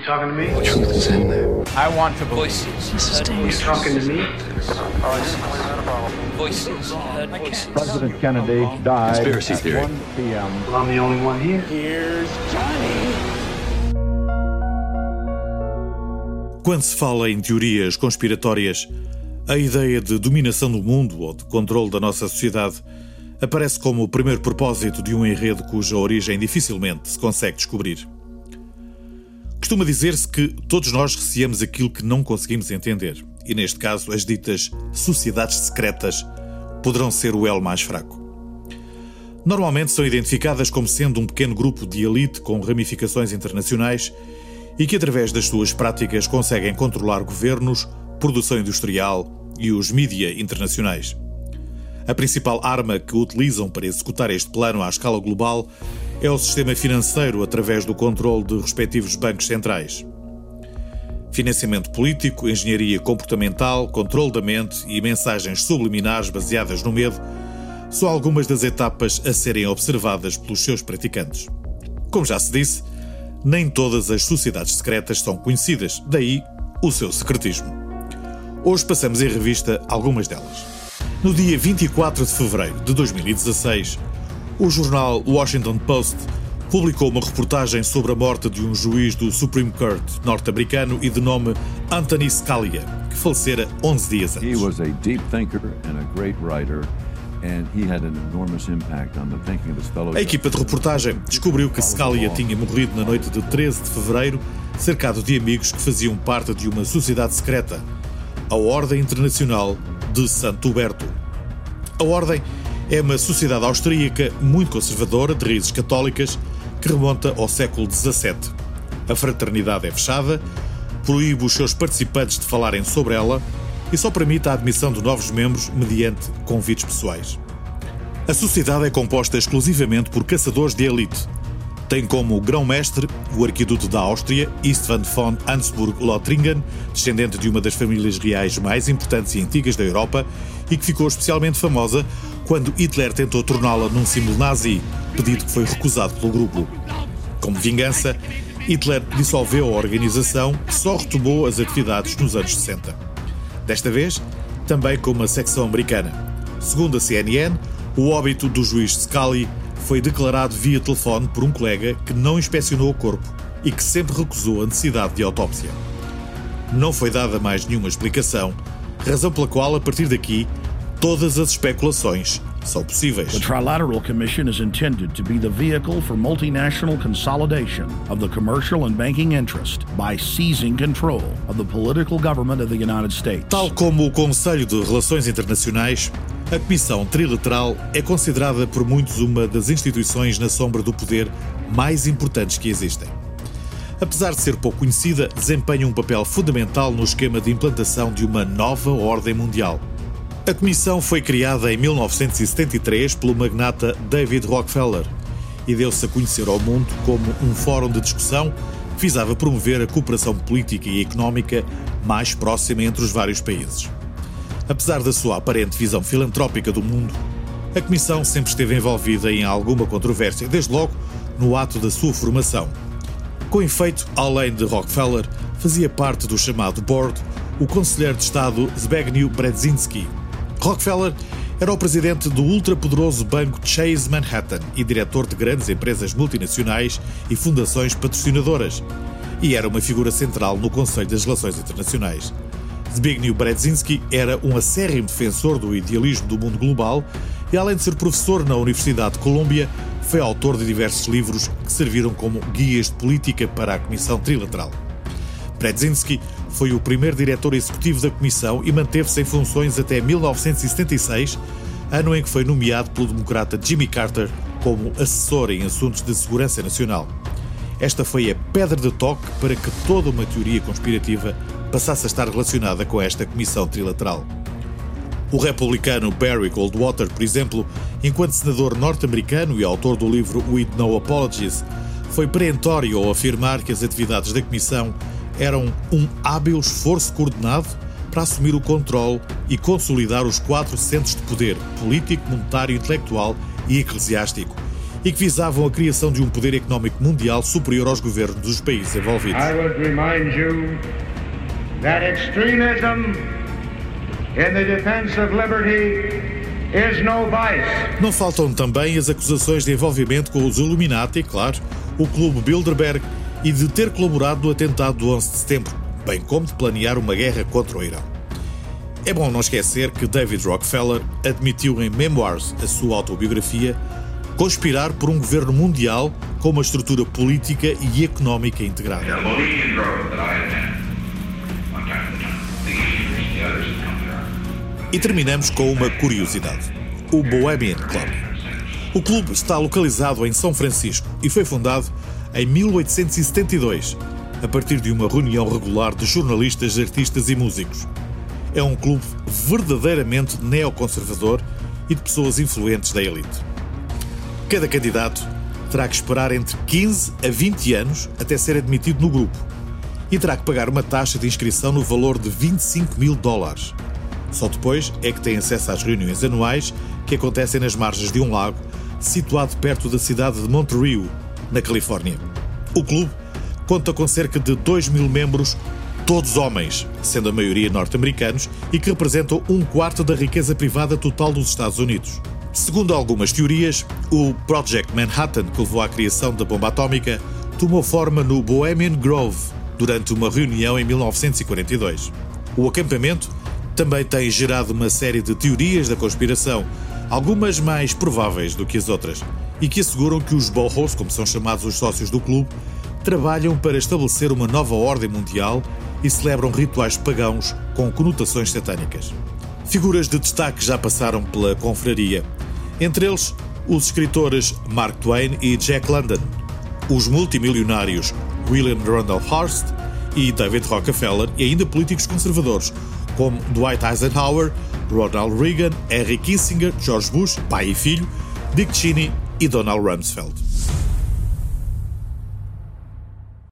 You talking to me? The truth is in there. I want to voices. This is dangerous. You talking to me? Voices. President Kennedy died Conspiracy at theory. 1 p.m. Well, I'm the only one here. Quando se fala em teorias conspiratórias, a ideia de dominação do mundo ou de controle da nossa sociedade aparece como o primeiro propósito de um enredo cuja origem dificilmente se consegue descobrir. Costuma dizer-se que todos nós receamos aquilo que não conseguimos entender, e neste caso, as ditas sociedades secretas poderão ser o elo mais fraco. Normalmente são identificadas como sendo um pequeno grupo de elite com ramificações internacionais e que, através das suas práticas, conseguem controlar governos, produção industrial e os mídia internacionais. A principal arma que utilizam para executar este plano à escala global é o sistema financeiro através do controle de respectivos bancos centrais. Financiamento político, engenharia comportamental, controle da mente e mensagens subliminares baseadas no medo são algumas das etapas a serem observadas pelos seus praticantes. Como já se disse, nem todas as sociedades secretas são conhecidas, daí o seu secretismo. Hoje passamos em revista algumas delas. No dia 24 de fevereiro de 2016, o jornal Washington Post publicou uma reportagem sobre a morte de um juiz do Supreme Court norte-americano e de nome Anthony Scalia, que falecera 11 dias He antes. was a deep thinker and a great writer, he A equipa de reportagem descobriu que Scalia tinha morrido na noite de 13 de fevereiro, cercado de amigos que faziam parte de uma sociedade secreta, a Ordem Internacional de Santo Huberto. A Ordem é uma sociedade austríaca muito conservadora, de raízes católicas, que remonta ao século XVII. A fraternidade é fechada, proíbe os seus participantes de falarem sobre ela e só permite a admissão de novos membros mediante convites pessoais. A sociedade é composta exclusivamente por caçadores de elite. Tem como grão-mestre o arquiduto da Áustria, Istvan von Ansburg-Lothringen, descendente de uma das famílias reais mais importantes e antigas da Europa e que ficou especialmente famosa quando Hitler tentou torná-la num símbolo nazi, pedido que foi recusado pelo grupo. Como vingança, Hitler dissolveu a organização que só retomou as atividades nos anos 60. Desta vez, também com uma secção americana. Segundo a CNN, o óbito do juiz Scully foi declarado via telefone por um colega que não inspecionou o corpo e que sempre recusou a necessidade de autópsia. Não foi dada mais nenhuma explicação, razão pela qual, a partir daqui, todas as especulações são possíveis. The Trilateral Commission is intended to be the vehicle for multinational consolidation of the commercial and banking interest by seizing control of the political government of the United States. Tal como o Conselho de Relações Internacionais, a Comissão Trilateral é considerada por muitos uma das instituições na sombra do poder mais importantes que existem. Apesar de ser pouco conhecida, desempenha um papel fundamental no esquema de implantação de uma nova ordem mundial. A comissão foi criada em 1973 pelo magnata David Rockefeller e deu-se a conhecer ao mundo como um fórum de discussão que visava promover a cooperação política e económica mais próxima entre os vários países. Apesar da sua aparente visão filantrópica do mundo, a Comissão sempre esteve envolvida em alguma controvérsia, desde logo no ato da sua formação. Com efeito, além de Rockefeller, fazia parte do chamado Board o conselheiro de Estado Zbigniew Brzezinski. Rockefeller era o presidente do ultrapoderoso banco Chase Manhattan e diretor de grandes empresas multinacionais e fundações patrocinadoras, e era uma figura central no Conselho das Relações Internacionais. Zbigniew Brzezinski era um acérrimo defensor do idealismo do mundo global e, além de ser professor na Universidade de Colômbia, foi autor de diversos livros que serviram como guias de política para a Comissão Trilateral. Brzezinski foi o primeiro diretor executivo da Comissão e manteve-se em funções até 1976, ano em que foi nomeado pelo democrata Jimmy Carter como assessor em assuntos de segurança nacional. Esta foi a pedra de toque para que toda uma teoria conspirativa passasse a estar relacionada com esta Comissão Trilateral. O republicano Barry Goldwater, por exemplo, enquanto senador norte-americano e autor do livro With No Apologies, foi perentório ao afirmar que as atividades da Comissão eram um hábil esforço coordenado para assumir o controle e consolidar os quatro centros de poder político, monetário, intelectual e eclesiástico, e que visavam a criação de um poder económico mundial superior aos governos dos países envolvidos. I that extremism in the defense of liberty is no vice. Não faltam também as acusações de envolvimento com os Illuminati, claro, o Clube Bilderberg e de ter colaborado no atentado do 11 de setembro, bem como de planear uma guerra contra o Irão. É bom não esquecer que David Rockefeller admitiu em Memoirs, a sua autobiografia, conspirar por um governo mundial com uma estrutura política e económica integrada. E terminamos com uma curiosidade: o Bohemian Club. O clube está localizado em São Francisco e foi fundado em 1872, a partir de uma reunião regular de jornalistas, artistas e músicos. É um clube verdadeiramente neoconservador e de pessoas influentes da elite. Cada candidato terá que esperar entre 15 a 20 anos até ser admitido no grupo e terá que pagar uma taxa de inscrição no valor de 25 mil dólares. Só depois é que tem acesso às reuniões anuais que acontecem nas margens de um lago situado perto da cidade de Monterey, na Califórnia. O clube conta com cerca de 2 mil membros, todos homens, sendo a maioria norte-americanos, e que representam um quarto da riqueza privada total dos Estados Unidos. Segundo algumas teorias, o Project Manhattan, que levou à criação da bomba atómica, tomou forma no Bohemian Grove durante uma reunião em 1942. O acampamento também tem gerado uma série de teorias da conspiração, algumas mais prováveis do que as outras, e que asseguram que os Bohos, como são chamados os sócios do clube, trabalham para estabelecer uma nova ordem mundial e celebram rituais pagãos com conotações satânicas. Figuras de destaque já passaram pela confraria, entre eles os escritores Mark Twain e Jack London, os multimilionários William Randolph Hearst e David Rockefeller e ainda políticos conservadores como Dwight Eisenhower, Ronald Reagan, Henry Kissinger, George Bush, pai e filho, Dick Cheney e Donald Rumsfeld.